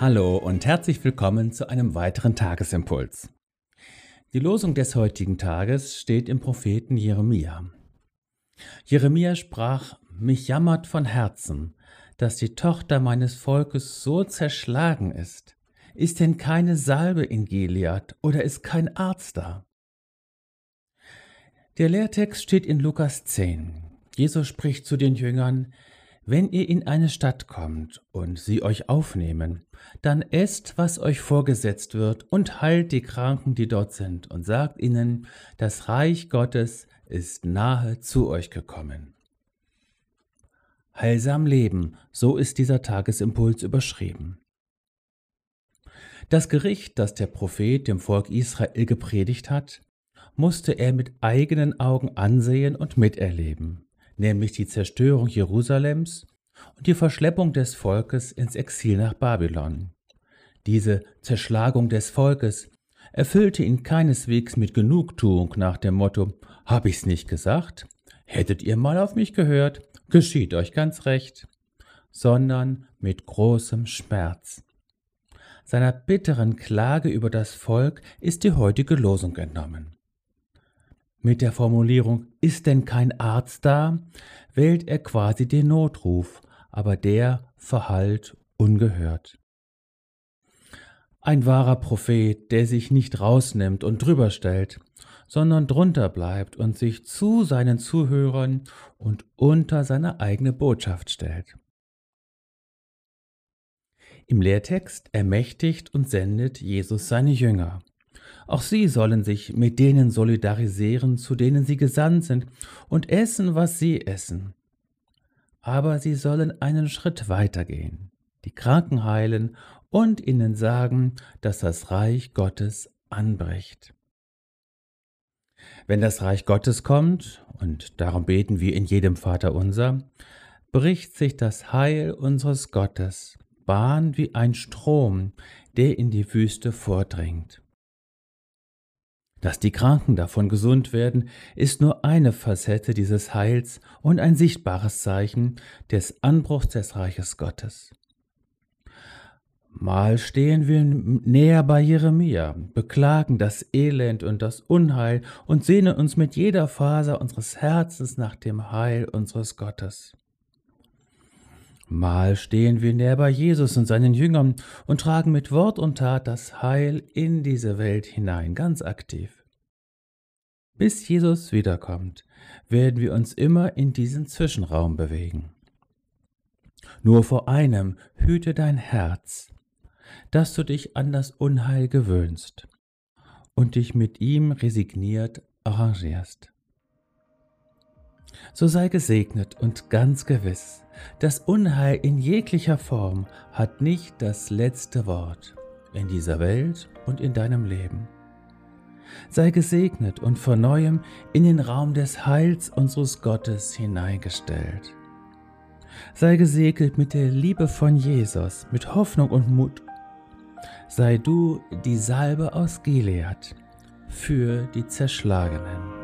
Hallo und herzlich willkommen zu einem weiteren Tagesimpuls. Die Losung des heutigen Tages steht im Propheten Jeremia. Jeremia sprach, mich jammert von Herzen, dass die Tochter meines Volkes so zerschlagen ist. Ist denn keine Salbe in Gilead oder ist kein Arzt da? Der Lehrtext steht in Lukas 10. Jesus spricht zu den Jüngern, wenn ihr in eine Stadt kommt und sie euch aufnehmen, dann esst, was euch vorgesetzt wird, und heilt die Kranken, die dort sind, und sagt ihnen, das Reich Gottes ist nahe zu euch gekommen. Heilsam leben, so ist dieser Tagesimpuls überschrieben. Das Gericht, das der Prophet dem Volk Israel gepredigt hat, musste er mit eigenen Augen ansehen und miterleben nämlich die Zerstörung Jerusalems und die Verschleppung des Volkes ins Exil nach Babylon. Diese Zerschlagung des Volkes erfüllte ihn keineswegs mit Genugtuung nach dem Motto Hab ich's nicht gesagt? Hättet ihr mal auf mich gehört, geschieht euch ganz recht, sondern mit großem Schmerz. Seiner bitteren Klage über das Volk ist die heutige Losung entnommen. Mit der Formulierung Ist denn kein Arzt da? wählt er quasi den Notruf, aber der verhallt ungehört. Ein wahrer Prophet, der sich nicht rausnimmt und drüber stellt, sondern drunter bleibt und sich zu seinen Zuhörern und unter seine eigene Botschaft stellt. Im Lehrtext ermächtigt und sendet Jesus seine Jünger. Auch sie sollen sich mit denen solidarisieren, zu denen sie gesandt sind, und essen, was sie essen. Aber sie sollen einen Schritt weitergehen, die Kranken heilen und ihnen sagen, dass das Reich Gottes anbricht. Wenn das Reich Gottes kommt, und darum beten wir in jedem Vater unser, bricht sich das Heil unseres Gottes Bahn wie ein Strom, der in die Wüste vordringt. Dass die Kranken davon gesund werden, ist nur eine Facette dieses Heils und ein sichtbares Zeichen des Anbruchs des Reiches Gottes. Mal stehen wir näher bei Jeremia, beklagen das Elend und das Unheil und sehnen uns mit jeder Faser unseres Herzens nach dem Heil unseres Gottes. Mal stehen wir näher bei Jesus und seinen Jüngern und tragen mit Wort und Tat das Heil in diese Welt hinein, ganz aktiv. Bis Jesus wiederkommt, werden wir uns immer in diesem Zwischenraum bewegen. Nur vor einem hüte dein Herz, dass du dich an das Unheil gewöhnst und dich mit ihm resigniert arrangierst. So sei gesegnet und ganz gewiss, das Unheil in jeglicher Form hat nicht das letzte Wort in dieser Welt und in deinem Leben. Sei gesegnet und von neuem in den Raum des Heils unseres Gottes hineingestellt. Sei gesegnet mit der Liebe von Jesus, mit Hoffnung und Mut. Sei du die Salbe aus Gilead für die Zerschlagenen.